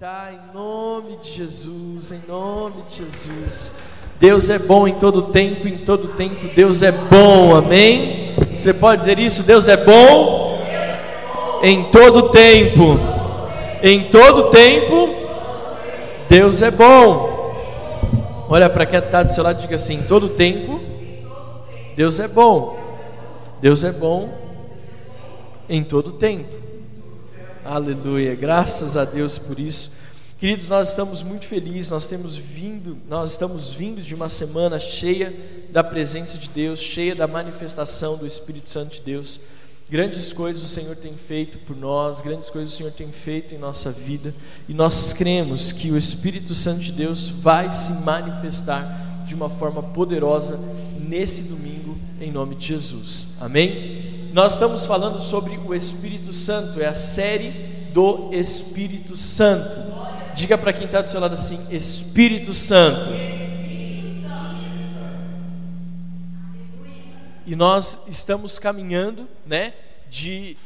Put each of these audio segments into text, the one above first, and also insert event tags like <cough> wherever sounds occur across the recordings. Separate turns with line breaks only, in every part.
assentar em nome de Jesus, em nome de Jesus. Deus é bom em todo tempo, em todo tempo Deus é bom, amém? Você pode dizer isso? Deus é bom em todo tempo, em todo tempo Deus é bom. Olha para quem está do seu lado e diga assim: em todo tempo Deus é bom, Deus é bom em todo tempo. Aleluia. Graças a Deus por isso. Queridos, nós estamos muito felizes, nós temos vindo, nós estamos vindo de uma semana cheia da presença de Deus, cheia da manifestação do Espírito Santo de Deus. Grandes coisas o Senhor tem feito por nós, grandes coisas o Senhor tem feito em nossa vida, e nós cremos que o Espírito Santo de Deus vai se manifestar de uma forma poderosa nesse domingo, em nome de Jesus. Amém? Nós estamos falando sobre o Espírito Santo, é a série do Espírito Santo. Diga para quem está do seu lado assim: Espírito Santo. E nós estamos caminhando, né? De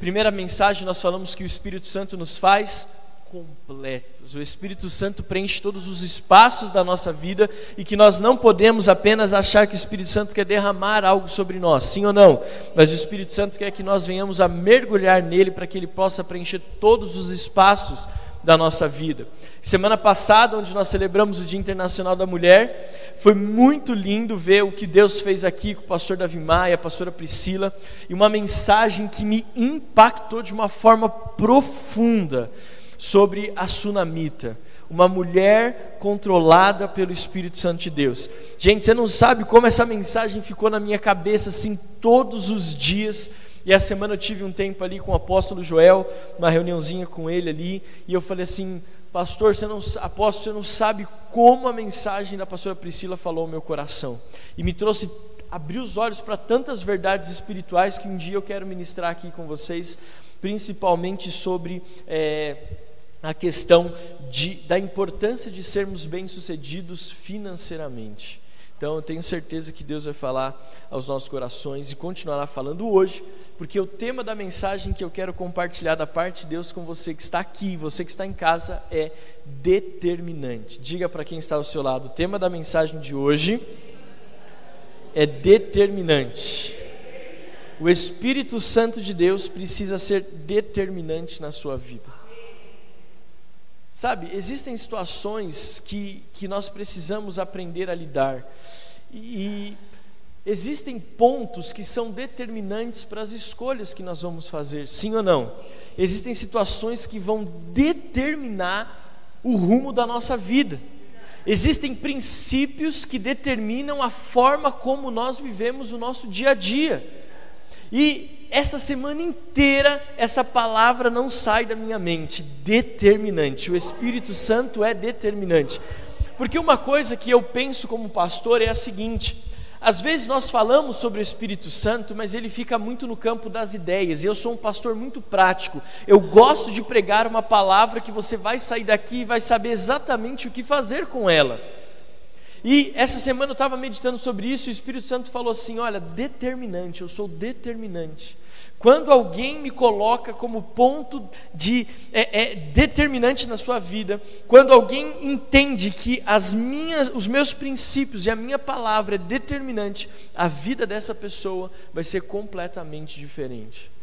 primeira mensagem nós falamos que o Espírito Santo nos faz completos. O Espírito Santo preenche todos os espaços da nossa vida e que nós não podemos apenas achar que o Espírito Santo quer derramar algo sobre nós, sim ou não, mas o Espírito Santo quer que nós venhamos a mergulhar nele para que ele possa preencher todos os espaços da nossa vida. Semana passada, onde nós celebramos o Dia Internacional da Mulher, foi muito lindo ver o que Deus fez aqui com o pastor Davi Maia, a pastora Priscila, e uma mensagem que me impactou de uma forma profunda sobre a sunamita, uma mulher controlada pelo Espírito Santo de Deus. Gente, você não sabe como essa mensagem ficou na minha cabeça assim todos os dias. E a semana eu tive um tempo ali com o apóstolo Joel, uma reuniãozinha com ele ali, e eu falei assim: Pastor, você não, apóstolo, você não sabe como a mensagem da pastora Priscila falou ao meu coração. E me trouxe, abriu os olhos para tantas verdades espirituais que um dia eu quero ministrar aqui com vocês, principalmente sobre. É, a questão de, da importância de sermos bem-sucedidos financeiramente. Então eu tenho certeza que Deus vai falar aos nossos corações e continuará falando hoje, porque o tema da mensagem que eu quero compartilhar da parte de Deus com você que está aqui, você que está em casa, é determinante. Diga para quem está ao seu lado: o tema da mensagem de hoje é determinante. O Espírito Santo de Deus precisa ser determinante na sua vida. Sabe, existem situações que, que nós precisamos aprender a lidar, e, e existem pontos que são determinantes para as escolhas que nós vamos fazer, sim ou não? Existem situações que vão determinar o rumo da nossa vida. Existem princípios que determinam a forma como nós vivemos o nosso dia a dia. E essa semana inteira essa palavra não sai da minha mente. Determinante. O Espírito Santo é determinante. Porque uma coisa que eu penso como pastor é a seguinte: às vezes nós falamos sobre o Espírito Santo, mas ele fica muito no campo das ideias. E eu sou um pastor muito prático. Eu gosto de pregar uma palavra que você vai sair daqui e vai saber exatamente o que fazer com ela. E essa semana eu estava meditando sobre isso e o Espírito Santo falou assim: Olha, determinante, eu sou determinante. Quando alguém me coloca como ponto de é, é, determinante na sua vida, quando alguém entende que as minhas, os meus princípios e a minha palavra é determinante, a vida dessa pessoa vai ser completamente diferente.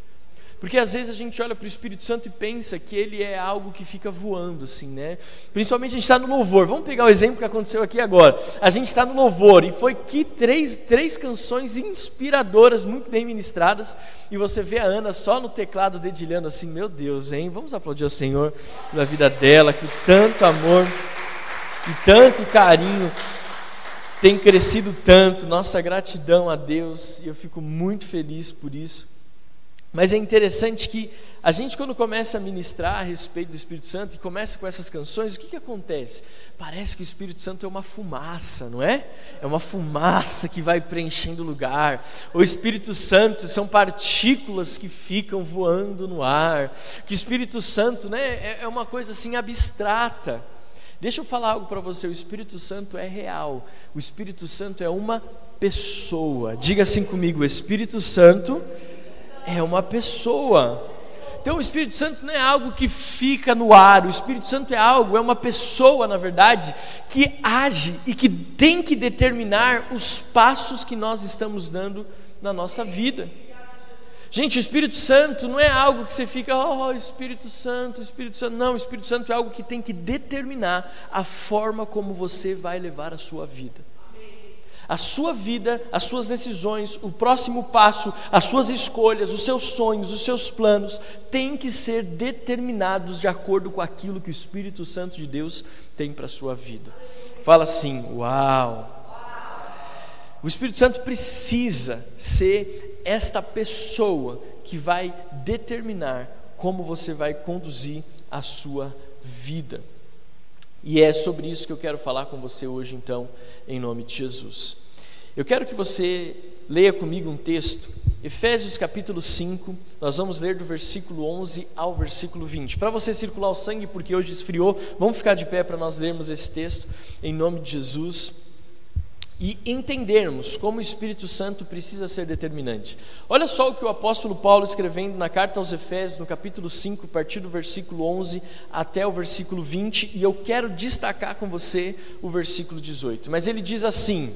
Porque às vezes a gente olha para o Espírito Santo e pensa que ele é algo que fica voando, assim, né? Principalmente a gente está no louvor. Vamos pegar o exemplo que aconteceu aqui agora. A gente está no louvor e foi que três, três canções inspiradoras, muito bem ministradas. E você vê a Ana só no teclado dedilhando assim: Meu Deus, hein? Vamos aplaudir ao Senhor pela vida dela, que tanto amor e tanto carinho tem crescido tanto. Nossa gratidão a Deus e eu fico muito feliz por isso. Mas é interessante que a gente, quando começa a ministrar a respeito do Espírito Santo e começa com essas canções, o que, que acontece? Parece que o Espírito Santo é uma fumaça, não é? É uma fumaça que vai preenchendo o lugar. O Espírito Santo são partículas que ficam voando no ar. Que o Espírito Santo né, é, é uma coisa assim abstrata. Deixa eu falar algo para você: o Espírito Santo é real. O Espírito Santo é uma pessoa. Diga assim comigo: Espírito Santo é uma pessoa. Então o Espírito Santo não é algo que fica no ar, o Espírito Santo é algo, é uma pessoa, na verdade, que age e que tem que determinar os passos que nós estamos dando na nossa vida. Gente, o Espírito Santo não é algo que você fica, oh, Espírito Santo, Espírito Santo. Não, o Espírito Santo é algo que tem que determinar a forma como você vai levar a sua vida. A sua vida, as suas decisões, o próximo passo, as suas escolhas, os seus sonhos, os seus planos, têm que ser determinados de acordo com aquilo que o Espírito Santo de Deus tem para a sua vida. Fala assim: Uau! O Espírito Santo precisa ser esta pessoa que vai determinar como você vai conduzir a sua vida. E é sobre isso que eu quero falar com você hoje, então, em nome de Jesus. Eu quero que você leia comigo um texto, Efésios capítulo 5, nós vamos ler do versículo 11 ao versículo 20. Para você circular o sangue, porque hoje esfriou, vamos ficar de pé para nós lermos esse texto, em nome de Jesus e entendermos como o Espírito Santo precisa ser determinante. Olha só o que o apóstolo Paulo escrevendo na carta aos Efésios, no capítulo 5, a partir do versículo 11 até o versículo 20, e eu quero destacar com você o versículo 18. Mas ele diz assim: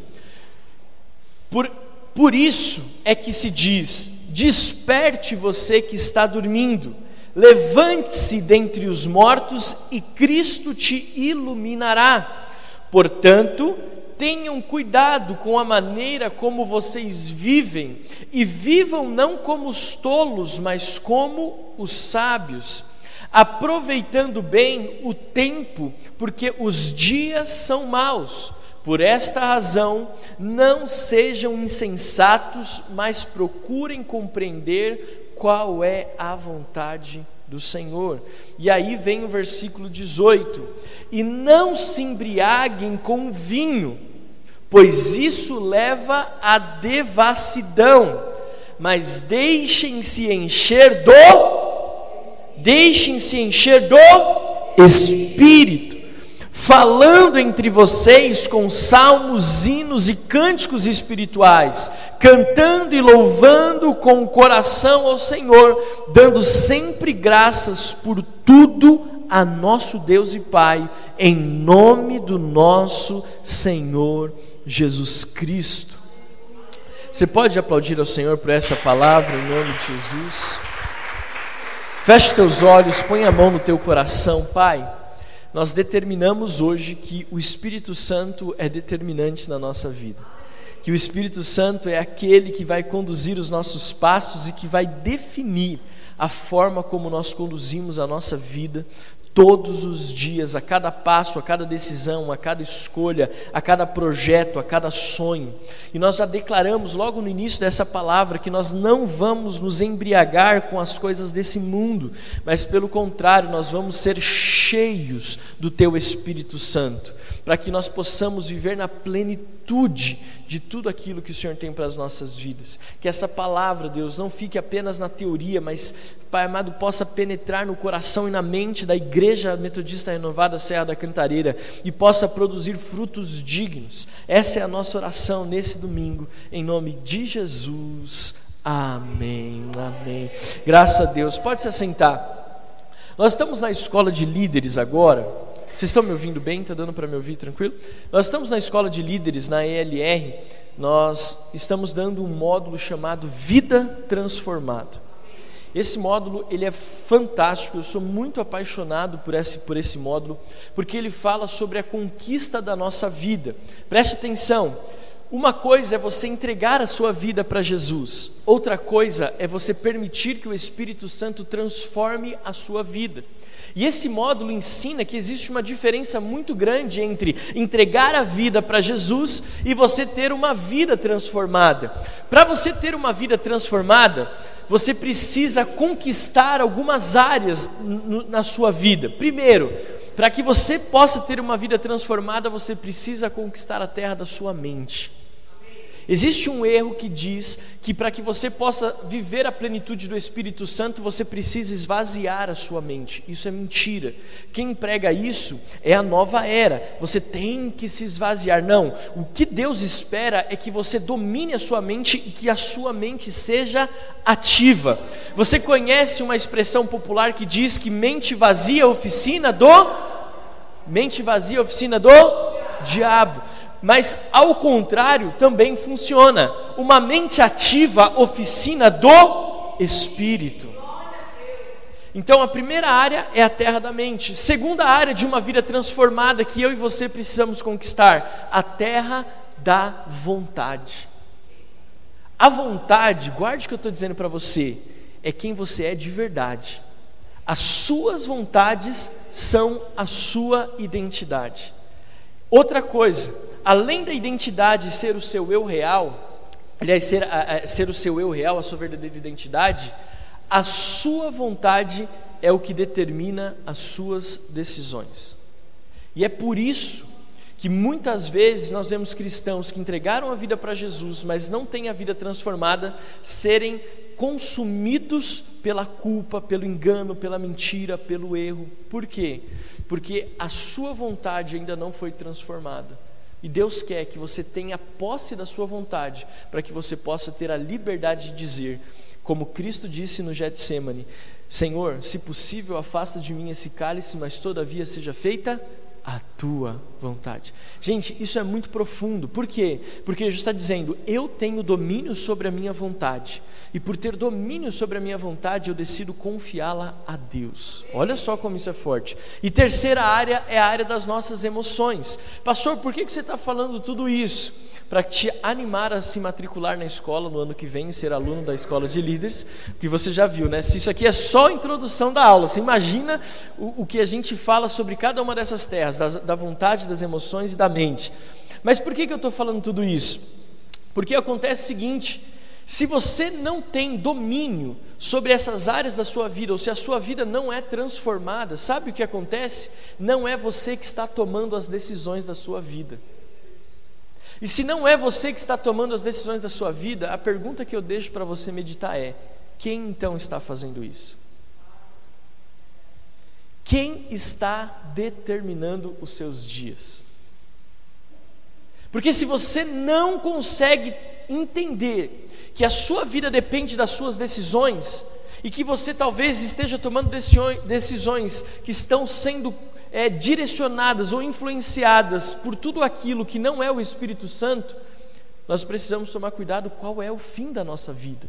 Por, por isso é que se diz: Desperte você que está dormindo, levante-se dentre os mortos e Cristo te iluminará. Portanto, tenham cuidado com a maneira como vocês vivem, e vivam não como os tolos, mas como os sábios, aproveitando bem o tempo, porque os dias são maus. Por esta razão, não sejam insensatos, mas procurem compreender qual é a vontade do Senhor. E aí vem o versículo 18: E não se embriaguem com vinho, pois isso leva à devassidão, mas deixem-se encher do deixem-se encher do Espírito. Falando entre vocês com salmos, hinos e cânticos espirituais, cantando e louvando com o coração ao Senhor, dando sempre graças por tudo a nosso Deus e Pai, em nome do nosso Senhor Jesus Cristo. Você pode aplaudir ao Senhor por essa palavra em nome de Jesus? Feche teus olhos, põe a mão no teu coração, Pai nós determinamos hoje que o Espírito Santo é determinante na nossa vida. Que o Espírito Santo é aquele que vai conduzir os nossos passos e que vai definir a forma como nós conduzimos a nossa vida todos os dias, a cada passo, a cada decisão, a cada escolha, a cada projeto, a cada sonho. E nós já declaramos logo no início dessa palavra que nós não vamos nos embriagar com as coisas desse mundo, mas pelo contrário, nós vamos ser cheios do teu Espírito Santo para que nós possamos viver na plenitude de tudo aquilo que o Senhor tem para as nossas vidas. Que essa palavra, Deus, não fique apenas na teoria, mas, Pai amado, possa penetrar no coração e na mente da Igreja Metodista Renovada Serra da Cantareira e possa produzir frutos dignos. Essa é a nossa oração nesse domingo, em nome de Jesus. Amém. Amém. Graças a Deus. Pode se assentar. Nós estamos na escola de líderes agora. Vocês estão me ouvindo bem? Está dando para me ouvir tranquilo? Nós estamos na escola de líderes, na ELR, nós estamos dando um módulo chamado Vida Transformada. Esse módulo ele é fantástico, eu sou muito apaixonado por esse, por esse módulo, porque ele fala sobre a conquista da nossa vida. Preste atenção, uma coisa é você entregar a sua vida para Jesus, outra coisa é você permitir que o Espírito Santo transforme a sua vida. E esse módulo ensina que existe uma diferença muito grande entre entregar a vida para Jesus e você ter uma vida transformada. Para você ter uma vida transformada, você precisa conquistar algumas áreas na sua vida. Primeiro, para que você possa ter uma vida transformada, você precisa conquistar a terra da sua mente. Existe um erro que diz que para que você possa viver a plenitude do Espírito Santo, você precisa esvaziar a sua mente. Isso é mentira. Quem prega isso é a nova era. Você tem que se esvaziar. Não. O que Deus espera é que você domine a sua mente e que a sua mente seja ativa. Você conhece uma expressão popular que diz que mente vazia oficina do mente vazia oficina do diabo. Mas ao contrário também funciona. Uma mente ativa, oficina do espírito. Então a primeira área é a terra da mente. Segunda área de uma vida transformada que eu e você precisamos conquistar, a terra da vontade. A vontade, guarde o que eu estou dizendo para você, é quem você é de verdade. As suas vontades são a sua identidade. Outra coisa, além da identidade ser o seu eu real, aliás, ser, a, a, ser o seu eu real, a sua verdadeira identidade, a sua vontade é o que determina as suas decisões. E é por isso que muitas vezes nós vemos cristãos que entregaram a vida para Jesus, mas não têm a vida transformada, serem consumidos pela culpa, pelo engano, pela mentira, pelo erro. Por quê? Porque a sua vontade ainda não foi transformada. E Deus quer que você tenha posse da sua vontade, para que você possa ter a liberdade de dizer, como Cristo disse no Getsemane: Senhor, se possível, afasta de mim esse cálice, mas todavia seja feita a tua vontade. Gente, isso é muito profundo. Por quê? Porque Jesus está dizendo: eu tenho domínio sobre a minha vontade. E por ter domínio sobre a minha vontade, eu decido confiá-la a Deus. Olha só como isso é forte. E terceira área é a área das nossas emoções. Pastor, por que você está falando tudo isso? Para te animar a se matricular na escola no ano que vem, ser aluno da escola de líderes, que você já viu, né? Isso aqui é só a introdução da aula, você imagina o, o que a gente fala sobre cada uma dessas terras, da, da vontade, das emoções e da mente. Mas por que, que eu estou falando tudo isso? Porque acontece o seguinte se você não tem domínio sobre essas áreas da sua vida, ou se a sua vida não é transformada, sabe o que acontece? Não é você que está tomando as decisões da sua vida. E se não é você que está tomando as decisões da sua vida, a pergunta que eu deixo para você meditar é: quem então está fazendo isso? Quem está determinando os seus dias? Porque se você não consegue entender que a sua vida depende das suas decisões e que você talvez esteja tomando decisões que estão sendo é, direcionadas ou influenciadas por tudo aquilo que não é o Espírito Santo, nós precisamos tomar cuidado qual é o fim da nossa vida.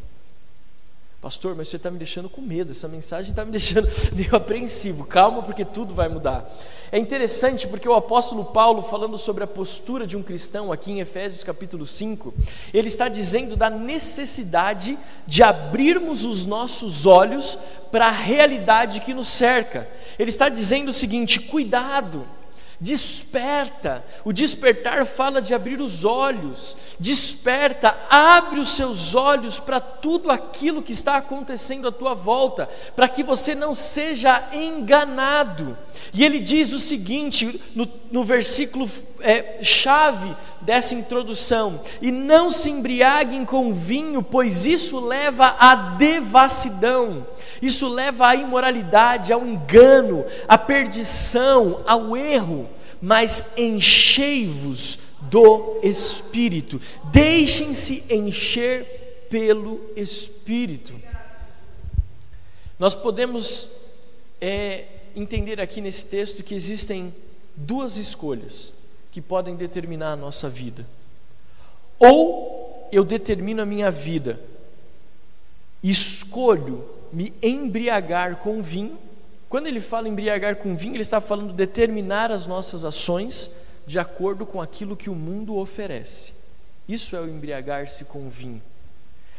Pastor, mas você está me deixando com medo, essa mensagem está me <laughs> deixando meio apreensivo. Calma, porque tudo vai mudar. É interessante porque o apóstolo Paulo, falando sobre a postura de um cristão, aqui em Efésios capítulo 5, ele está dizendo da necessidade de abrirmos os nossos olhos para a realidade que nos cerca. Ele está dizendo o seguinte: cuidado Desperta, o despertar fala de abrir os olhos, desperta, abre os seus olhos para tudo aquilo que está acontecendo à tua volta, para que você não seja enganado. E ele diz o seguinte no, no versículo é, chave dessa introdução: E não se embriaguem com vinho, pois isso leva à devassidão isso leva à imoralidade, ao engano, à perdição, ao erro. Mas enchei-vos do Espírito, deixem-se encher pelo Espírito. Nós podemos é, entender aqui nesse texto que existem duas escolhas que podem determinar a nossa vida. Ou eu determino a minha vida, escolho me embriagar com vinho. Quando ele fala embriagar com vinho, ele está falando determinar as nossas ações de acordo com aquilo que o mundo oferece. Isso é o embriagar-se com vinho.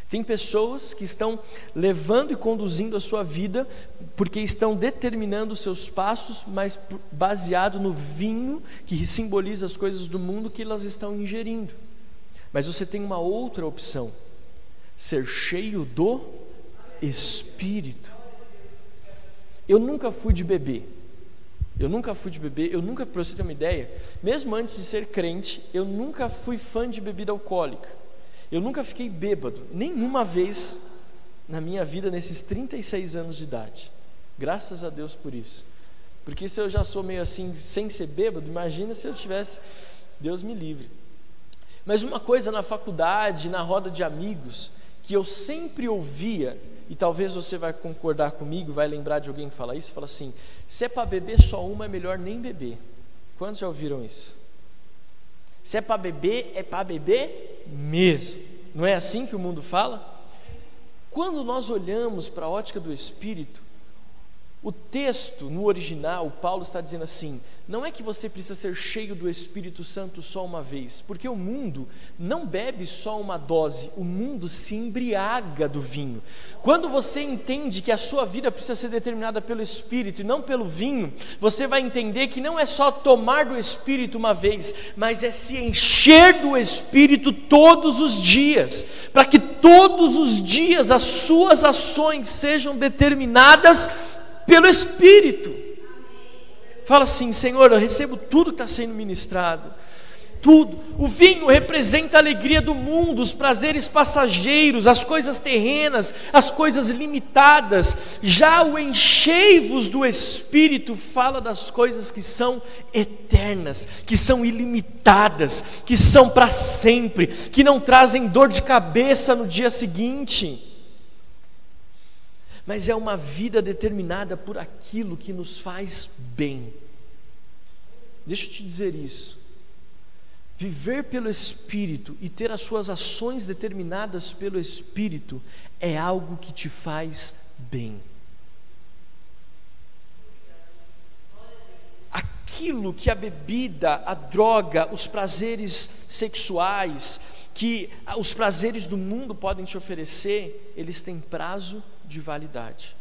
Tem pessoas que estão levando e conduzindo a sua vida porque estão determinando os seus passos, mas baseado no vinho que simboliza as coisas do mundo que elas estão ingerindo. Mas você tem uma outra opção: ser cheio do espírito. Eu nunca fui de beber. Eu nunca fui de beber, eu nunca, para você ter uma ideia, mesmo antes de ser crente, eu nunca fui fã de bebida alcoólica. Eu nunca fiquei bêbado, nenhuma vez na minha vida nesses 36 anos de idade. Graças a Deus por isso. Porque se eu já sou meio assim, sem ser bêbado, imagina se eu tivesse. Deus me livre. Mas uma coisa na faculdade, na roda de amigos, que eu sempre ouvia, e talvez você vai concordar comigo, vai lembrar de alguém que fala isso, fala assim: se é para beber só uma, é melhor nem beber. Quantos já ouviram isso? Se é para beber, é para beber mesmo. Não é assim que o mundo fala? Quando nós olhamos para a ótica do Espírito, o texto no original, Paulo está dizendo assim: não é que você precisa ser cheio do Espírito Santo só uma vez, porque o mundo não bebe só uma dose, o mundo se embriaga do vinho. Quando você entende que a sua vida precisa ser determinada pelo Espírito e não pelo vinho, você vai entender que não é só tomar do Espírito uma vez, mas é se encher do Espírito todos os dias, para que todos os dias as suas ações sejam determinadas pelo Espírito. Fala assim: Senhor, eu recebo tudo que está sendo ministrado. Tudo. O vinho representa a alegria do mundo, os prazeres passageiros, as coisas terrenas, as coisas limitadas. Já o encheivos do Espírito fala das coisas que são eternas, que são ilimitadas, que são para sempre, que não trazem dor de cabeça no dia seguinte mas é uma vida determinada por aquilo que nos faz bem. Deixa eu te dizer isso. Viver pelo Espírito e ter as suas ações determinadas pelo Espírito é algo que te faz bem. Aquilo que a bebida, a droga, os prazeres sexuais, que os prazeres do mundo podem te oferecer, eles têm prazo de validade.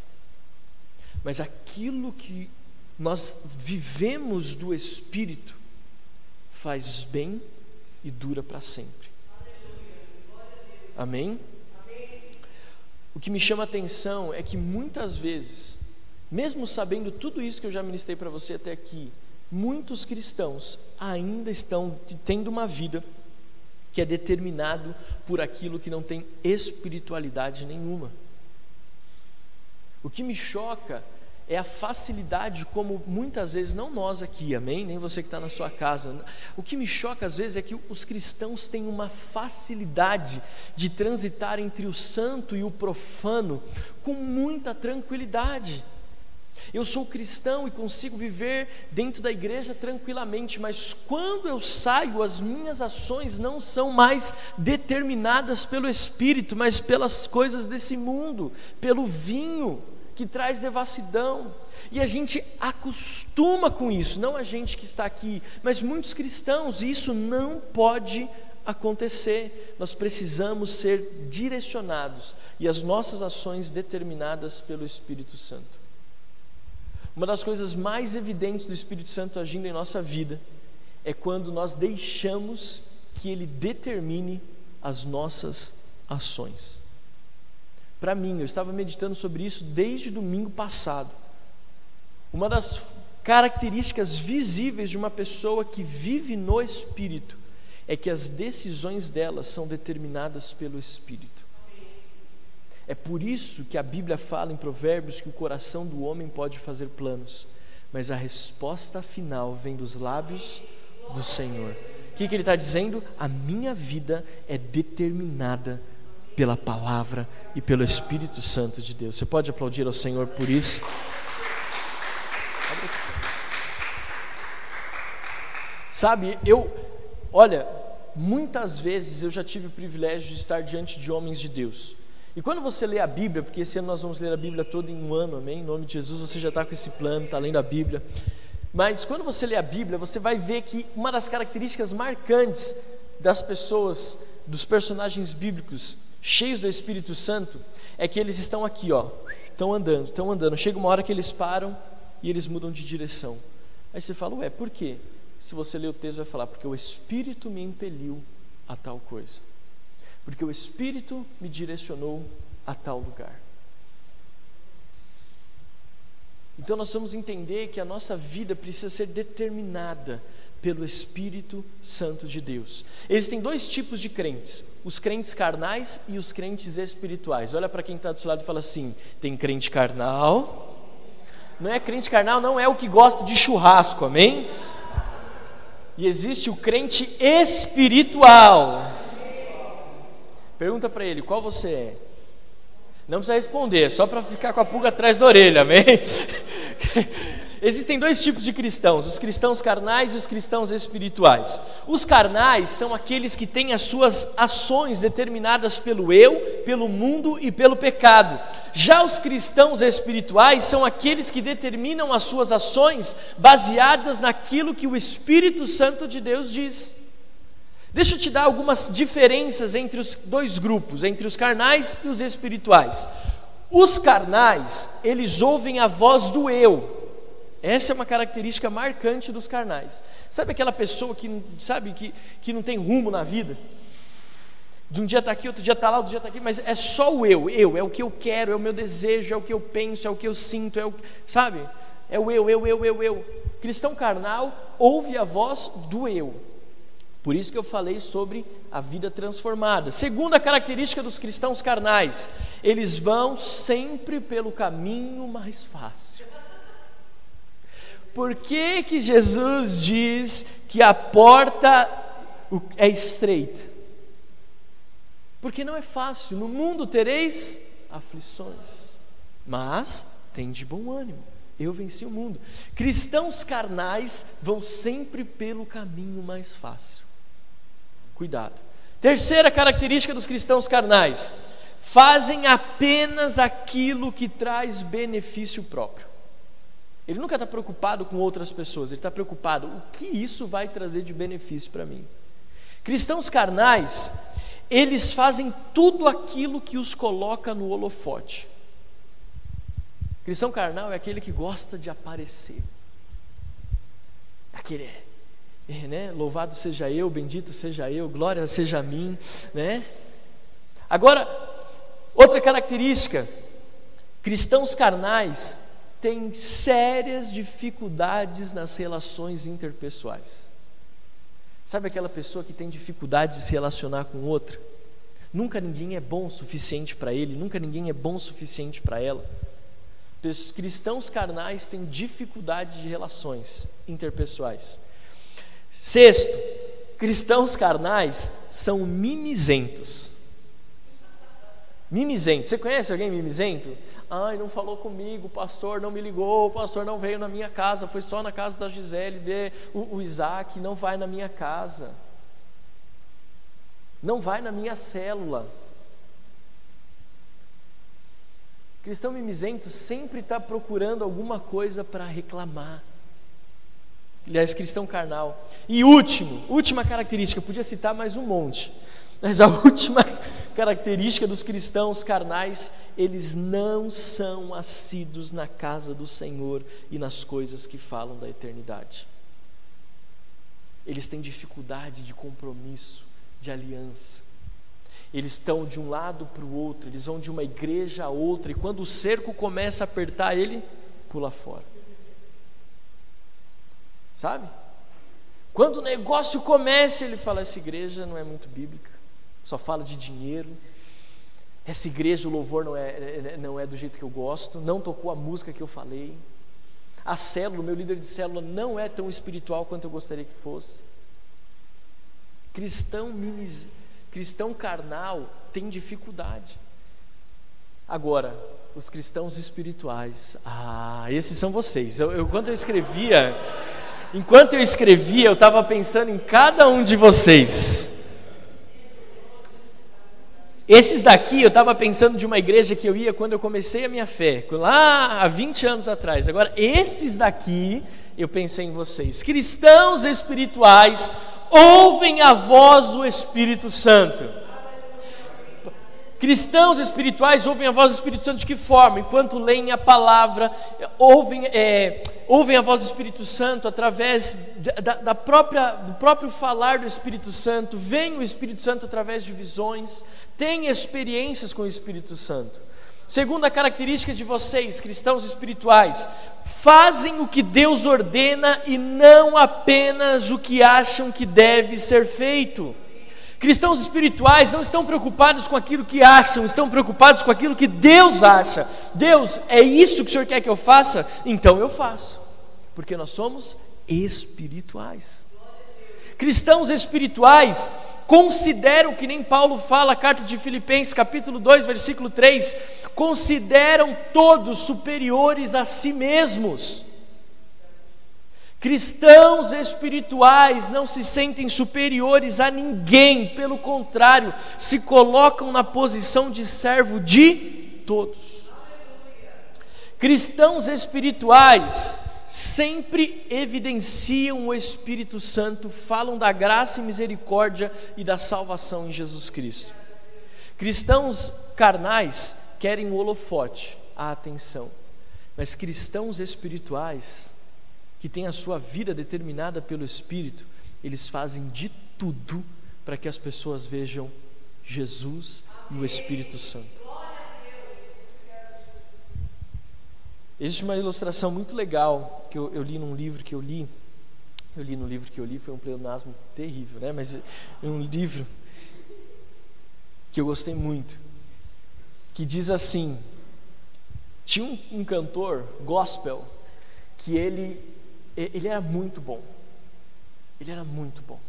Mas aquilo que nós vivemos do Espírito faz bem e dura para sempre. Amém? O que me chama a atenção é que muitas vezes, mesmo sabendo tudo isso que eu já ministrei para você até aqui, muitos cristãos ainda estão tendo uma vida que é determinado por aquilo que não tem espiritualidade nenhuma. O que me choca é a facilidade como muitas vezes, não nós aqui, amém? Nem você que está na sua casa. O que me choca às vezes é que os cristãos têm uma facilidade de transitar entre o santo e o profano com muita tranquilidade. Eu sou cristão e consigo viver dentro da igreja tranquilamente, mas quando eu saio, as minhas ações não são mais determinadas pelo Espírito, mas pelas coisas desse mundo, pelo vinho que traz devassidão. E a gente acostuma com isso, não a gente que está aqui, mas muitos cristãos, e isso não pode acontecer. Nós precisamos ser direcionados e as nossas ações determinadas pelo Espírito Santo. Uma das coisas mais evidentes do Espírito Santo agindo em nossa vida é quando nós deixamos que ele determine as nossas ações para mim. Eu estava meditando sobre isso desde domingo passado. Uma das características visíveis de uma pessoa que vive no Espírito é que as decisões dela são determinadas pelo Espírito. É por isso que a Bíblia fala em Provérbios que o coração do homem pode fazer planos, mas a resposta final vem dos lábios do Senhor. O que, que ele está dizendo? A minha vida é determinada pela palavra e pelo Espírito Santo de Deus. Você pode aplaudir ao Senhor por isso? Sabe, eu, olha, muitas vezes eu já tive o privilégio de estar diante de homens de Deus. E quando você lê a Bíblia, porque esse ano nós vamos ler a Bíblia toda em um ano, amém? Em nome de Jesus, você já está com esse plano, está lendo a Bíblia. Mas quando você lê a Bíblia, você vai ver que uma das características marcantes das pessoas, dos personagens bíblicos, cheios do Espírito Santo, é que eles estão aqui, ó, estão andando, estão andando. Chega uma hora que eles param e eles mudam de direção. Aí você fala, ué, por quê? Se você ler o texto, vai falar, porque o Espírito me impeliu a tal coisa. Porque o Espírito me direcionou a tal lugar. Então nós vamos entender que a nossa vida precisa ser determinada pelo Espírito Santo de Deus. Existem dois tipos de crentes: os crentes carnais e os crentes espirituais. Olha para quem está do seu lado e fala assim: tem crente carnal. Não é crente carnal, não é o que gosta de churrasco, amém? E existe o crente espiritual. Pergunta para ele: qual você é? Não precisa responder, só para ficar com a pulga atrás da orelha, amém? <laughs> Existem dois tipos de cristãos: os cristãos carnais e os cristãos espirituais. Os carnais são aqueles que têm as suas ações determinadas pelo eu, pelo mundo e pelo pecado. Já os cristãos espirituais são aqueles que determinam as suas ações baseadas naquilo que o Espírito Santo de Deus diz. Deixa eu te dar algumas diferenças entre os dois grupos, entre os carnais e os espirituais. Os carnais, eles ouvem a voz do eu. Essa é uma característica marcante dos carnais. Sabe aquela pessoa que sabe que, que não tem rumo na vida? De um dia está aqui, outro dia está lá, outro dia está aqui, mas é só o eu, eu, é o que eu quero, é o meu desejo, é o que eu penso, é o que eu sinto, é o, sabe? É o eu, eu, eu, eu, eu. Cristão carnal ouve a voz do eu. Por isso que eu falei sobre a vida transformada. Segunda característica dos cristãos carnais, eles vão sempre pelo caminho mais fácil. Por que, que Jesus diz que a porta é estreita? Porque não é fácil. No mundo tereis aflições, mas tem de bom ânimo. Eu venci o mundo. Cristãos carnais vão sempre pelo caminho mais fácil. Cuidado. Terceira característica dos cristãos carnais: fazem apenas aquilo que traz benefício próprio. Ele nunca está preocupado com outras pessoas, ele está preocupado o que isso vai trazer de benefício para mim. Cristãos carnais, eles fazem tudo aquilo que os coloca no holofote. Cristão carnal é aquele que gosta de aparecer. Aquele é, é, né? Louvado seja eu, bendito seja eu, glória seja a mim, né? Agora, outra característica, cristãos carnais tem sérias dificuldades nas relações interpessoais. Sabe aquela pessoa que tem dificuldade de se relacionar com outra? Nunca ninguém é bom o suficiente para ele, nunca ninguém é bom o suficiente para ela. Os cristãos carnais têm dificuldade de relações interpessoais. Sexto, cristãos carnais são mimizentos. Mimizento. Você conhece alguém mimizento? Ai, não falou comigo, o pastor não me ligou, o pastor não veio na minha casa, foi só na casa da Gisele ver o, o Isaac, não vai na minha casa. Não vai na minha célula. Cristão mimizento sempre está procurando alguma coisa para reclamar. Aliás, cristão carnal. E último, última característica, podia citar mais um monte, mas a <laughs> última característica dos cristãos carnais, eles não são assíduos na casa do Senhor e nas coisas que falam da eternidade. Eles têm dificuldade de compromisso, de aliança. Eles estão de um lado para o outro, eles vão de uma igreja a outra, e quando o cerco começa a apertar, ele pula fora. Sabe? Quando o negócio começa, ele fala: essa igreja não é muito bíblica só fala de dinheiro. Essa igreja, o louvor não é, é, não é do jeito que eu gosto, não tocou a música que eu falei. A célula, meu líder de célula não é tão espiritual quanto eu gostaria que fosse. Cristão, minis, cristão carnal tem dificuldade. Agora, os cristãos espirituais, ah, esses são vocês. Eu, eu, quando eu escrevia, enquanto eu escrevia, eu estava pensando em cada um de vocês. Esses daqui eu estava pensando de uma igreja que eu ia quando eu comecei a minha fé, lá há 20 anos atrás. Agora, esses daqui, eu pensei em vocês. Cristãos espirituais ouvem a voz do Espírito Santo. Cristãos espirituais ouvem a voz do Espírito Santo de que forma? Enquanto leem a palavra, ouvem, é, ouvem a voz do Espírito Santo através da, da, própria, do próprio falar do Espírito Santo, veem o Espírito Santo através de visões, têm experiências com o Espírito Santo. Segunda característica de vocês, cristãos espirituais, fazem o que Deus ordena e não apenas o que acham que deve ser feito. Cristãos espirituais não estão preocupados com aquilo que acham, estão preocupados com aquilo que Deus acha. Deus, é isso que o Senhor quer que eu faça? Então eu faço, porque nós somos espirituais. Cristãos espirituais consideram, que nem Paulo fala, a carta de Filipenses, capítulo 2, versículo 3, consideram todos superiores a si mesmos. Cristãos espirituais não se sentem superiores a ninguém, pelo contrário, se colocam na posição de servo de todos. Cristãos espirituais sempre evidenciam o Espírito Santo, falam da graça e misericórdia e da salvação em Jesus Cristo. Cristãos carnais querem o holofote, a atenção, mas cristãos espirituais, que têm a sua vida determinada pelo Espírito, eles fazem de tudo para que as pessoas vejam Jesus e o Espírito Santo. Existe uma ilustração muito legal que eu, eu, li num livro que eu li. Eu li no livro que eu li, foi um pleonasmo terrível, né? Mas é um livro que eu gostei muito, que diz assim: tinha um, um cantor gospel que ele ele era muito bom. Ele era muito bom.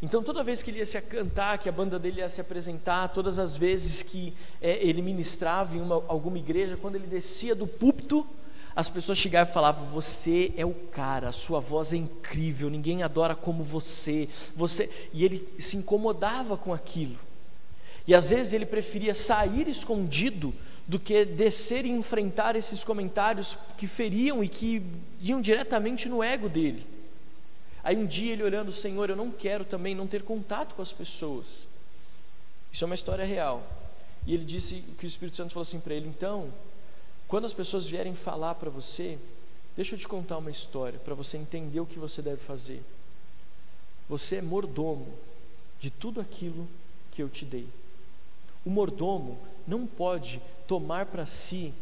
Então, toda vez que ele ia se cantar, que a banda dele ia se apresentar, todas as vezes que é, ele ministrava em uma, alguma igreja, quando ele descia do púlpito, as pessoas chegavam e falavam: Você é o cara, sua voz é incrível, ninguém adora como você. você E ele se incomodava com aquilo. E às vezes ele preferia sair escondido do que descer e enfrentar esses comentários que feriam e que iam diretamente no ego dele. Aí um dia ele olhando, Senhor, eu não quero também não ter contato com as pessoas. Isso é uma história real. E ele disse que o Espírito Santo falou assim para ele: então, quando as pessoas vierem falar para você, deixa eu te contar uma história para você entender o que você deve fazer. Você é mordomo de tudo aquilo que eu te dei. O mordomo não pode tomar para si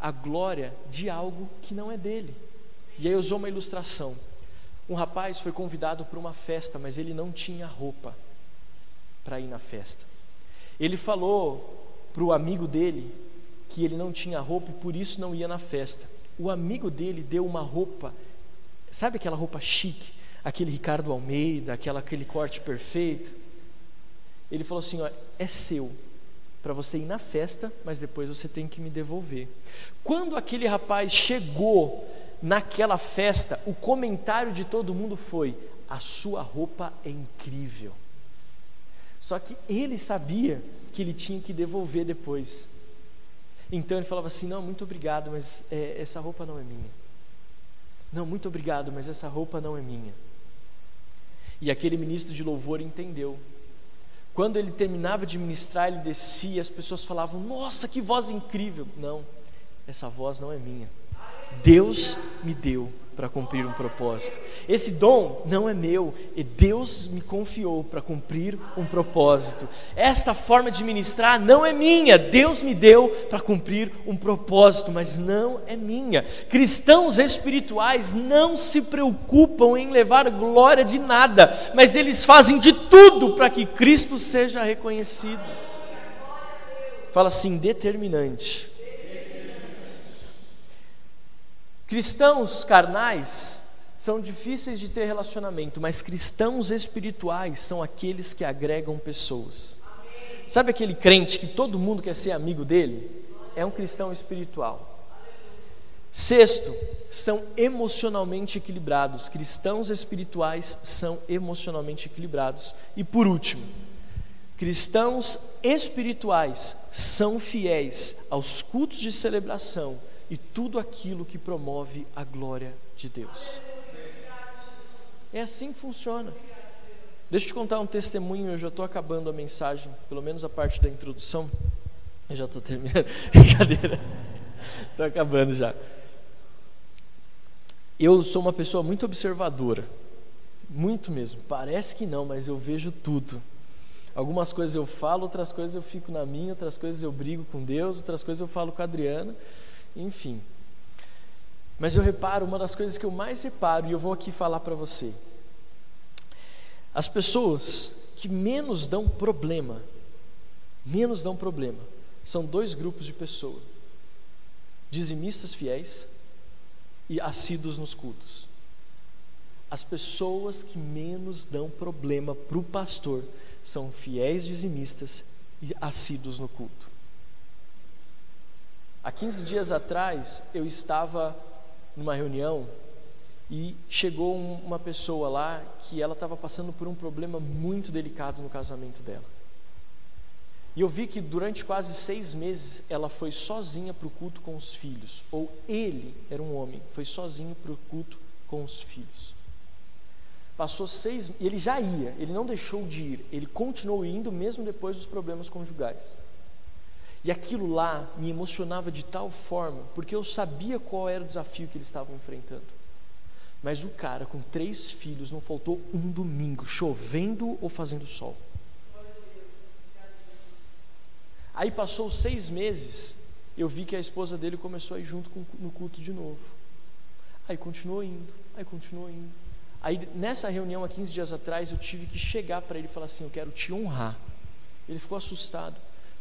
a glória de algo que não é dele. E aí usou uma ilustração. Um rapaz foi convidado para uma festa, mas ele não tinha roupa para ir na festa. Ele falou para o amigo dele que ele não tinha roupa e por isso não ia na festa. O amigo dele deu uma roupa, sabe aquela roupa chique, aquele Ricardo Almeida, aquela, aquele corte perfeito? Ele falou assim: ó, é seu, para você ir na festa, mas depois você tem que me devolver. Quando aquele rapaz chegou naquela festa, o comentário de todo mundo foi: a sua roupa é incrível. Só que ele sabia que ele tinha que devolver depois. Então ele falava assim: Não, muito obrigado, mas é, essa roupa não é minha. Não, muito obrigado, mas essa roupa não é minha. E aquele ministro de louvor entendeu. Quando ele terminava de ministrar, ele descia, as pessoas falavam: Nossa, que voz incrível! Não, essa voz não é minha. Deus me deu para cumprir um propósito. Esse dom não é meu, e Deus me confiou para cumprir um propósito. Esta forma de ministrar não é minha, Deus me deu para cumprir um propósito, mas não é minha. Cristãos espirituais não se preocupam em levar glória de nada, mas eles fazem de tudo para que Cristo seja reconhecido. Fala assim, determinante Cristãos carnais são difíceis de ter relacionamento, mas cristãos espirituais são aqueles que agregam pessoas. Sabe aquele crente que todo mundo quer ser amigo dele? É um cristão espiritual. Sexto, são emocionalmente equilibrados. Cristãos espirituais são emocionalmente equilibrados. E por último, cristãos espirituais são fiéis aos cultos de celebração e tudo aquilo que promove a glória de Deus. É assim que funciona. Deixa eu te contar um testemunho, eu já estou acabando a mensagem, pelo menos a parte da introdução. Eu já estou terminando. <laughs> Brincadeira. Estou acabando já. Eu sou uma pessoa muito observadora. Muito mesmo. Parece que não, mas eu vejo tudo. Algumas coisas eu falo, outras coisas eu fico na minha, outras coisas eu brigo com Deus, outras coisas eu falo com a Adriana, enfim. Mas eu reparo, uma das coisas que eu mais reparo, e eu vou aqui falar para você. As pessoas que menos dão problema, menos dão problema, são dois grupos de pessoas: dizimistas fiéis e assíduos nos cultos. As pessoas que menos dão problema para o pastor são fiéis dizimistas e assíduos no culto. Há 15 dias atrás, eu estava numa reunião e chegou uma pessoa lá que ela estava passando por um problema muito delicado no casamento dela. E eu vi que durante quase seis meses ela foi sozinha para o culto com os filhos, ou ele era um homem, foi sozinho para o culto com os filhos. Passou seis, ele já ia, ele não deixou de ir, ele continuou indo mesmo depois dos problemas conjugais. E aquilo lá me emocionava de tal forma, porque eu sabia qual era o desafio que eles estavam enfrentando. Mas o cara com três filhos não faltou um domingo, chovendo ou fazendo sol. Aí passou seis meses, eu vi que a esposa dele começou a ir junto com, no culto de novo. Aí continuou indo, aí continuou indo. Aí nessa reunião há 15 dias atrás, eu tive que chegar para ele e falar assim: Eu quero te honrar. Ele ficou assustado,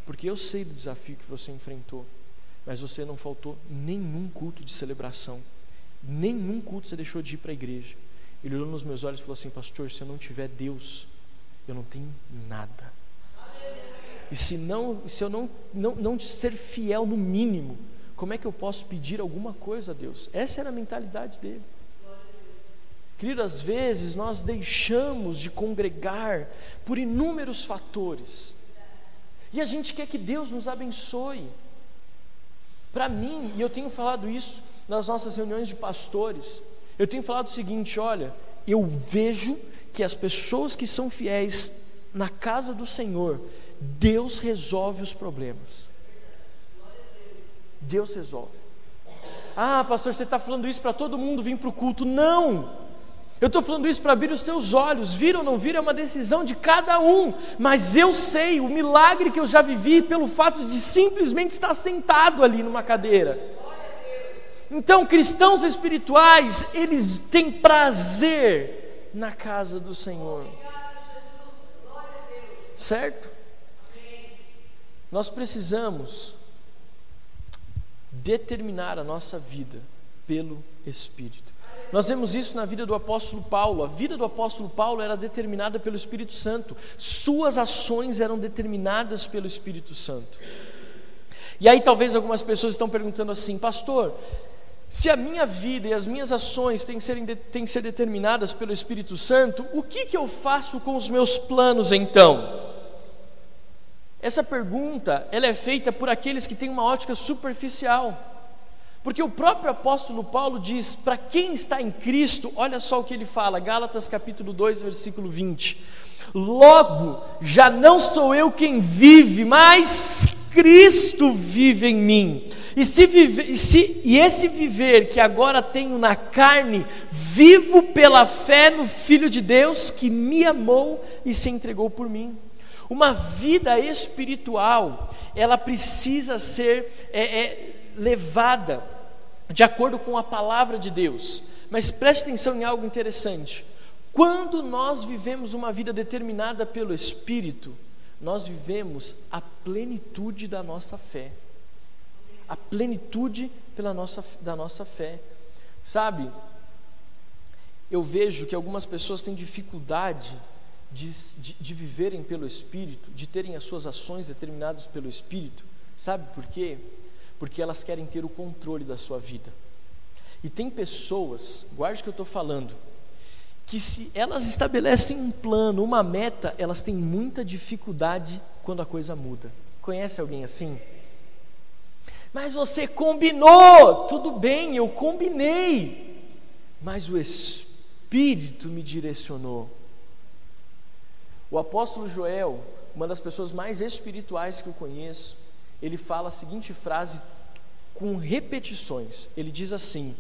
porque eu sei do desafio que você enfrentou, mas você não faltou nenhum culto de celebração, nenhum culto você deixou de ir para a igreja. Ele olhou nos meus olhos e falou assim: Pastor, se eu não tiver Deus, eu não tenho nada. E se, não, se eu não, não, não ser fiel no mínimo, como é que eu posso pedir alguma coisa a Deus? Essa era a mentalidade dele. Querido, às vezes nós deixamos de congregar por inúmeros fatores, e a gente quer que Deus nos abençoe. Para mim, e eu tenho falado isso nas nossas reuniões de pastores, eu tenho falado o seguinte: olha, eu vejo que as pessoas que são fiéis na casa do Senhor, Deus resolve os problemas. Deus resolve. Ah, pastor, você está falando isso para todo mundo vir para o culto? Não! Eu estou falando isso para abrir os teus olhos. Vir ou não vir é uma decisão de cada um. Mas eu sei o milagre que eu já vivi pelo fato de simplesmente estar sentado ali numa cadeira. Então, cristãos espirituais, eles têm prazer na casa do Senhor. Certo? Nós precisamos determinar a nossa vida pelo Espírito. Nós vemos isso na vida do apóstolo Paulo. A vida do apóstolo Paulo era determinada pelo Espírito Santo. Suas ações eram determinadas pelo Espírito Santo. E aí talvez algumas pessoas estão perguntando assim, pastor, se a minha vida e as minhas ações têm que ser, têm que ser determinadas pelo Espírito Santo, o que, que eu faço com os meus planos então? Essa pergunta ela é feita por aqueles que têm uma ótica superficial. Porque o próprio apóstolo Paulo diz: para quem está em Cristo, olha só o que ele fala, Gálatas capítulo 2, versículo 20. Logo, já não sou eu quem vive, mas Cristo vive em mim. E, se vive, se, e esse viver que agora tenho na carne, vivo pela fé no Filho de Deus que me amou e se entregou por mim. Uma vida espiritual, ela precisa ser é, é, levada de acordo com a palavra de Deus. Mas preste atenção em algo interessante. Quando nós vivemos uma vida determinada pelo Espírito, nós vivemos a plenitude da nossa fé. A plenitude pela nossa, da nossa fé. Sabe, eu vejo que algumas pessoas têm dificuldade de, de, de, viverem pelo Espírito, de terem as suas ações determinadas pelo Espírito. Sabe por quê? Porque elas querem ter o controle da sua vida. E tem pessoas, guarde o que eu estou falando, que se elas estabelecem um plano, uma meta, elas têm muita dificuldade quando a coisa muda. Conhece alguém assim? Mas você combinou, tudo bem, eu combinei, mas o Espírito me direcionou. O apóstolo Joel, uma das pessoas mais espirituais que eu conheço, ele fala a seguinte frase com repetições. Ele diz assim: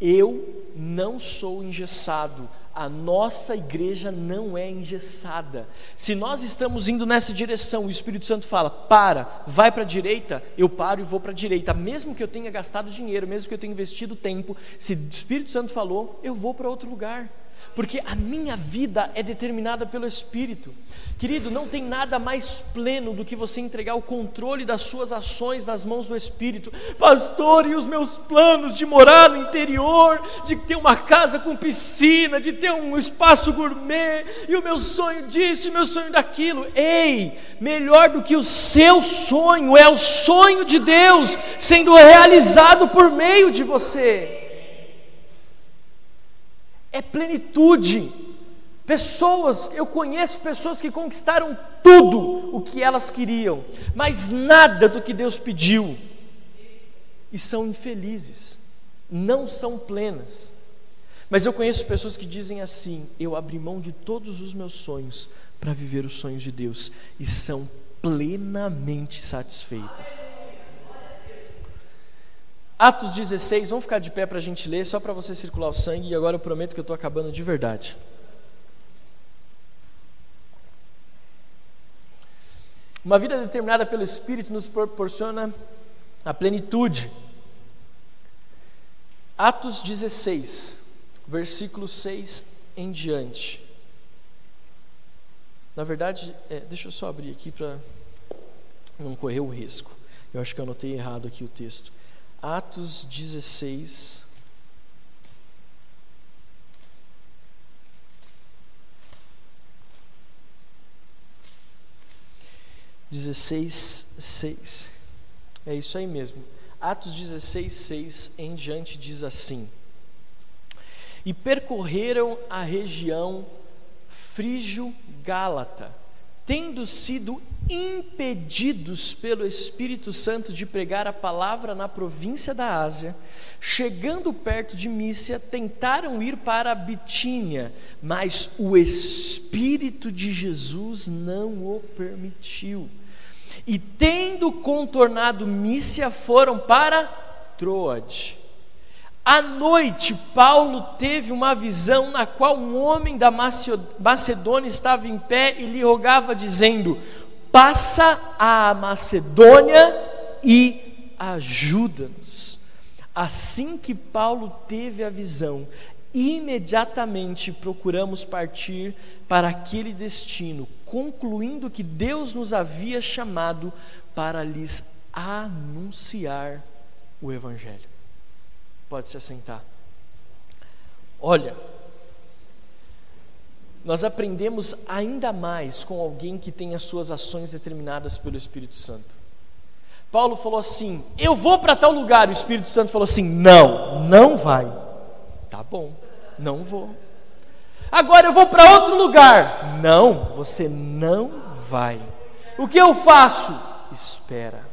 Eu não sou engessado a nossa igreja não é engessada. Se nós estamos indo nessa direção, o Espírito Santo fala: para, vai para a direita, eu paro e vou para a direita. Mesmo que eu tenha gastado dinheiro, mesmo que eu tenha investido tempo, se o Espírito Santo falou, eu vou para outro lugar porque a minha vida é determinada pelo Espírito. Querido, não tem nada mais pleno do que você entregar o controle das suas ações nas mãos do Espírito. Pastor, e os meus planos de morar no interior, de ter uma casa com piscina, de ter um espaço gourmet, e o meu sonho disso, e o meu sonho daquilo. Ei, melhor do que o seu sonho é o sonho de Deus sendo realizado por meio de você é plenitude. Pessoas, eu conheço pessoas que conquistaram tudo o que elas queriam, mas nada do que Deus pediu, e são infelizes, não são plenas. Mas eu conheço pessoas que dizem assim: eu abri mão de todos os meus sonhos para viver os sonhos de Deus, e são plenamente satisfeitas. Atos 16, vamos ficar de pé para a gente ler, só para você circular o sangue, e agora eu prometo que eu estou acabando de verdade. Uma vida determinada pelo Espírito nos proporciona a plenitude. Atos 16, versículo 6 em diante. Na verdade, é, deixa eu só abrir aqui para não correr o risco. Eu acho que eu anotei errado aqui o texto. Atos 16. Dezesseis, seis. É isso aí mesmo. Atos 16, 6 em diante diz assim: E percorreram a região frígio-gálata tendo sido impedidos pelo Espírito Santo de pregar a palavra na província da Ásia, chegando perto de Mícia, tentaram ir para Bitínia, mas o Espírito de Jesus não o permitiu. E tendo contornado Mícia, foram para Troade. À noite, Paulo teve uma visão na qual um homem da Macedônia estava em pé e lhe rogava, dizendo: Passa a Macedônia e ajuda-nos. Assim que Paulo teve a visão, imediatamente procuramos partir para aquele destino, concluindo que Deus nos havia chamado para lhes anunciar o Evangelho. Pode se assentar. Olha, nós aprendemos ainda mais com alguém que tem as suas ações determinadas pelo Espírito Santo. Paulo falou assim: Eu vou para tal lugar. O Espírito Santo falou assim: Não, não vai. Tá bom, não vou. Agora eu vou para outro lugar. Não, você não vai. O que eu faço? Espera.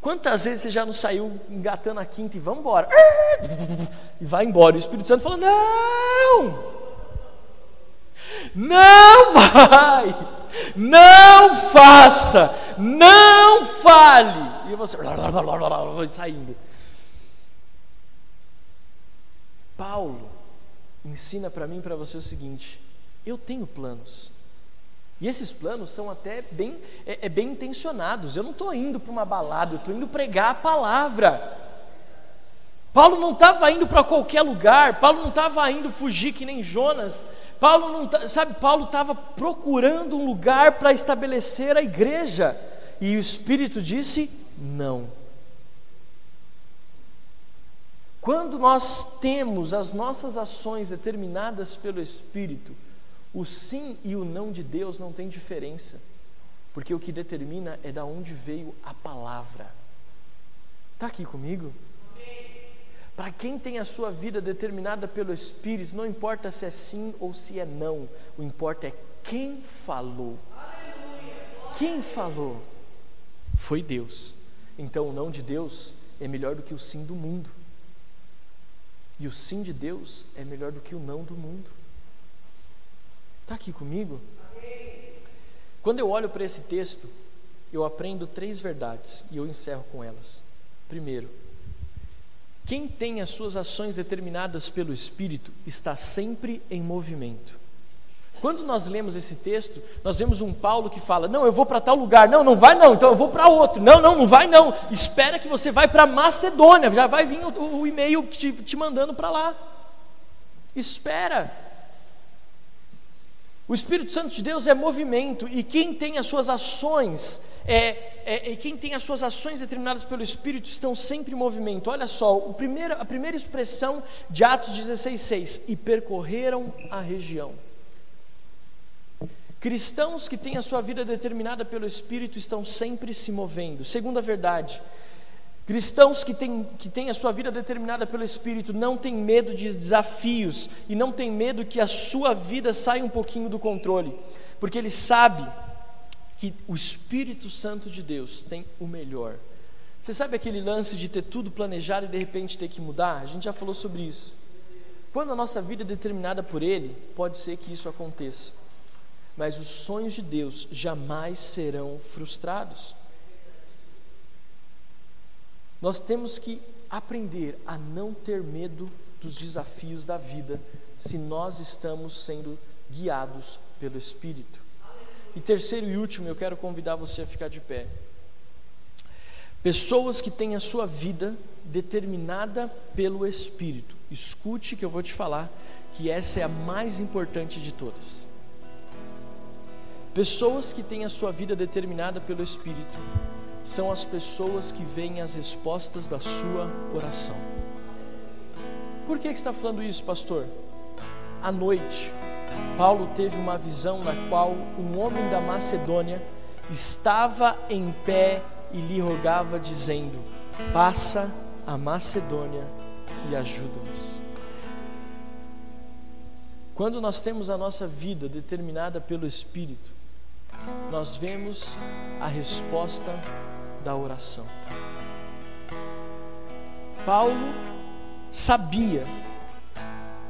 Quantas vezes você já não saiu engatando a quinta e vamos embora? <laughs> E vai embora. E o Espírito Santo fala: Não! Não vai! Não faça! Não fale! E você <laughs> vai saindo. Paulo ensina para mim e para você o seguinte: eu tenho planos. E esses planos são até bem, é, é bem intencionados. Eu não estou indo para uma balada, eu estou indo pregar a palavra. Paulo não estava indo para qualquer lugar, Paulo não estava indo fugir que nem Jonas. Paulo não, sabe, Paulo estava procurando um lugar para estabelecer a igreja. E o Espírito disse: não. Quando nós temos as nossas ações determinadas pelo Espírito, o sim e o não de Deus não tem diferença, porque o que determina é da onde veio a palavra. Está aqui comigo? Para quem tem a sua vida determinada pelo Espírito, não importa se é sim ou se é não, o importa é quem falou. Quem falou? Foi Deus. Então o não de Deus é melhor do que o sim do mundo. E o sim de Deus é melhor do que o não do mundo. Está aqui comigo? Quando eu olho para esse texto, eu aprendo três verdades e eu encerro com elas. Primeiro, Quem tem as suas ações determinadas pelo Espírito está sempre em movimento. Quando nós lemos esse texto, nós vemos um Paulo que fala: Não, eu vou para tal lugar. Não, não vai não, então eu vou para outro. Não, não, não vai não. Espera que você vai para Macedônia. Já vai vir o, o e-mail te, te mandando para lá. Espera. O Espírito Santo de Deus é movimento e quem tem as suas ações, é, é, quem tem as suas ações determinadas pelo Espírito estão sempre em movimento. Olha só, o primeiro, a primeira expressão de Atos 16,6: e percorreram a região. Cristãos que têm a sua vida determinada pelo Espírito estão sempre se movendo. Segunda verdade, cristãos que têm, que têm a sua vida determinada pelo Espírito não têm medo de desafios e não têm medo que a sua vida saia um pouquinho do controle, porque ele sabe que o Espírito Santo de Deus tem o melhor. Você sabe aquele lance de ter tudo planejado e de repente ter que mudar? A gente já falou sobre isso. Quando a nossa vida é determinada por Ele, pode ser que isso aconteça mas os sonhos de Deus jamais serão frustrados. Nós temos que aprender a não ter medo dos desafios da vida, se nós estamos sendo guiados pelo Espírito. E terceiro e último, eu quero convidar você a ficar de pé. Pessoas que têm a sua vida determinada pelo Espírito. Escute que eu vou te falar que essa é a mais importante de todas. Pessoas que têm a sua vida determinada pelo Espírito são as pessoas que veem as respostas da sua oração. Por que, que está falando isso, pastor? À noite, Paulo teve uma visão na qual um homem da Macedônia estava em pé e lhe rogava, dizendo: Passa a Macedônia e ajuda-nos. Quando nós temos a nossa vida determinada pelo Espírito, nós vemos a resposta da oração. Paulo sabia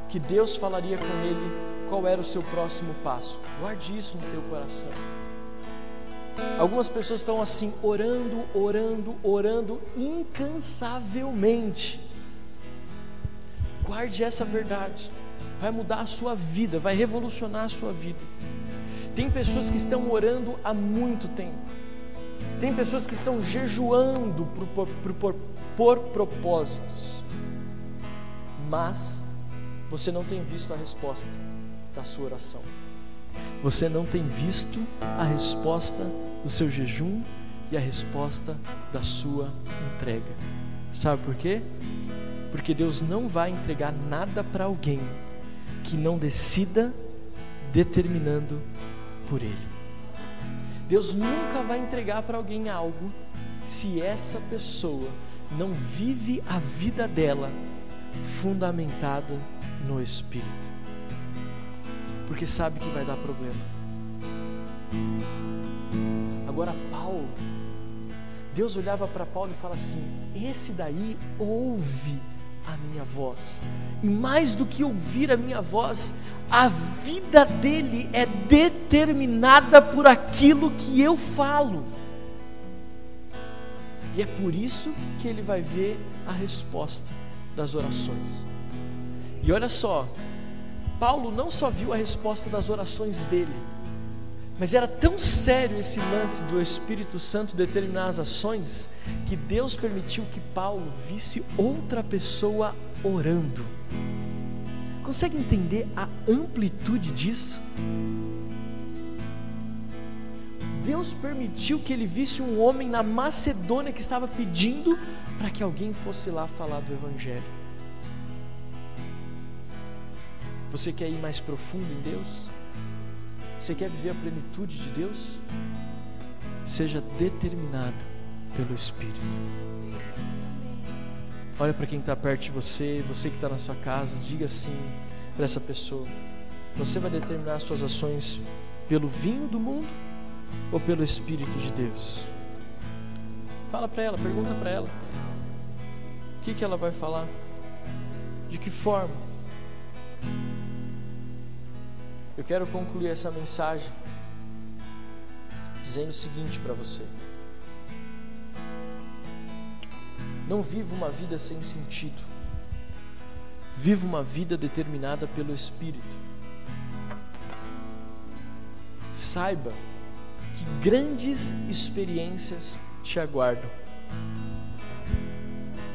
que Deus falaria com ele qual era o seu próximo passo. Guarde isso no teu coração. Algumas pessoas estão assim, orando, orando, orando incansavelmente. Guarde essa verdade. Vai mudar a sua vida, vai revolucionar a sua vida. Tem pessoas que estão orando há muito tempo. Tem pessoas que estão jejuando por, por, por, por propósitos. Mas você não tem visto a resposta da sua oração. Você não tem visto a resposta do seu jejum e a resposta da sua entrega. Sabe por quê? Porque Deus não vai entregar nada para alguém que não decida determinando por Ele. Deus nunca vai entregar para alguém algo se essa pessoa não vive a vida dela fundamentada no Espírito, porque sabe que vai dar problema. Agora, Paulo, Deus olhava para Paulo e fala assim: esse daí ouve a minha voz. E mais do que ouvir a minha voz, a vida dele é determinada por aquilo que eu falo. E é por isso que ele vai ver a resposta das orações. E olha só, Paulo não só viu a resposta das orações dele, mas era tão sério esse lance do Espírito Santo determinar as ações, que Deus permitiu que Paulo visse outra pessoa orando. Consegue entender a amplitude disso? Deus permitiu que ele visse um homem na Macedônia que estava pedindo para que alguém fosse lá falar do Evangelho. Você quer ir mais profundo em Deus? Você quer viver a plenitude de Deus? Seja determinado pelo Espírito. Olha para quem está perto de você, você que está na sua casa, diga assim para essa pessoa: Você vai determinar as suas ações pelo vinho do mundo ou pelo Espírito de Deus? Fala para ela, pergunta para ela. O que, que ela vai falar? De que forma? Eu quero concluir essa mensagem dizendo o seguinte para você: Não viva uma vida sem sentido. Viva uma vida determinada pelo Espírito. Saiba que grandes experiências te aguardam.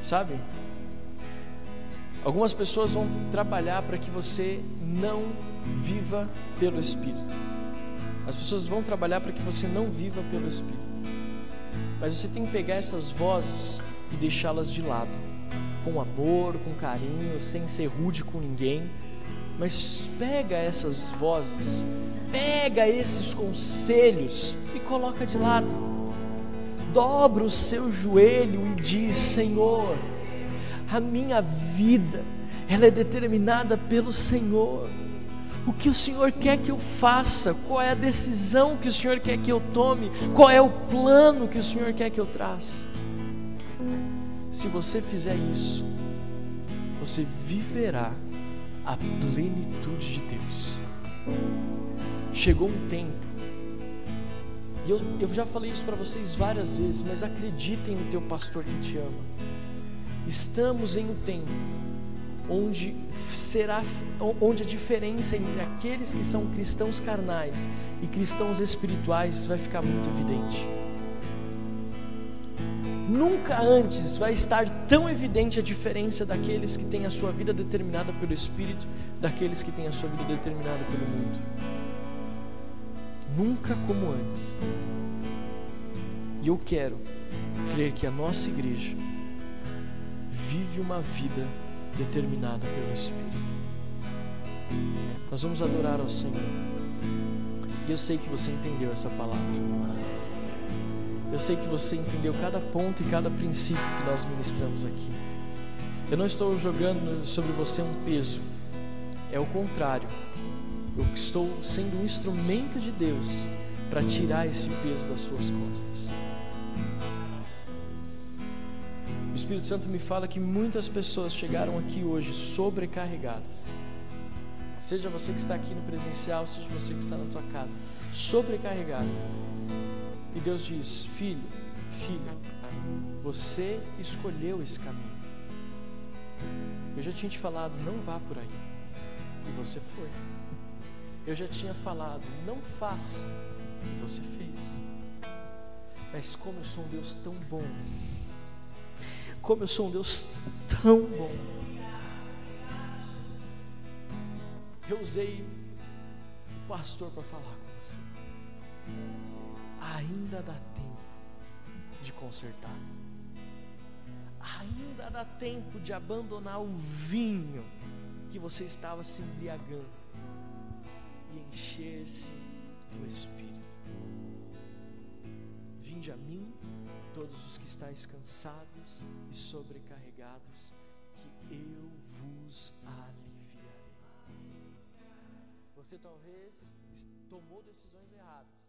Sabe? Algumas pessoas vão trabalhar para que você não viva pelo Espírito. As pessoas vão trabalhar para que você não viva pelo Espírito. Mas você tem que pegar essas vozes e deixá-las de lado, com amor, com carinho, sem ser rude com ninguém. Mas pega essas vozes, pega esses conselhos e coloca de lado. Dobra o seu joelho e diz: Senhor, a minha vida, ela é determinada pelo Senhor. O que o Senhor quer que eu faça? Qual é a decisão que o Senhor quer que eu tome? Qual é o plano que o Senhor quer que eu traça? Se você fizer isso, você viverá a plenitude de Deus. Chegou um tempo, e eu, eu já falei isso para vocês várias vezes, mas acreditem no teu pastor que te ama. Estamos em um tempo onde será onde a diferença entre aqueles que são cristãos carnais e cristãos espirituais vai ficar muito evidente. Nunca antes vai estar tão evidente a diferença daqueles que têm a sua vida determinada pelo Espírito, daqueles que têm a sua vida determinada pelo mundo. Nunca como antes. E eu quero crer que a nossa igreja vive uma vida determinada pelo Espírito. Nós vamos adorar ao Senhor. E eu sei que você entendeu essa palavra. Eu sei que você entendeu cada ponto e cada princípio que nós ministramos aqui. Eu não estou jogando sobre você um peso. É o contrário. Eu estou sendo um instrumento de Deus para tirar esse peso das suas costas. Espírito Santo me fala que muitas pessoas chegaram aqui hoje sobrecarregadas. Seja você que está aqui no presencial, seja você que está na tua casa, sobrecarregado. E Deus diz: Filho, filha, você escolheu esse caminho. Eu já tinha te falado, não vá por aí. E você foi. Eu já tinha falado, não faça. E você fez. Mas como eu sou um Deus tão bom, como eu sou um Deus tão bom. Eu usei o pastor para falar com você. Ainda dá tempo de consertar. Ainda dá tempo de abandonar o vinho que você estava se embriagando e encher-se do Espírito. Vinde a mim todos os que estáis cansados e sobrecarregados, que eu vos aliviarei. Você talvez tomou decisões erradas.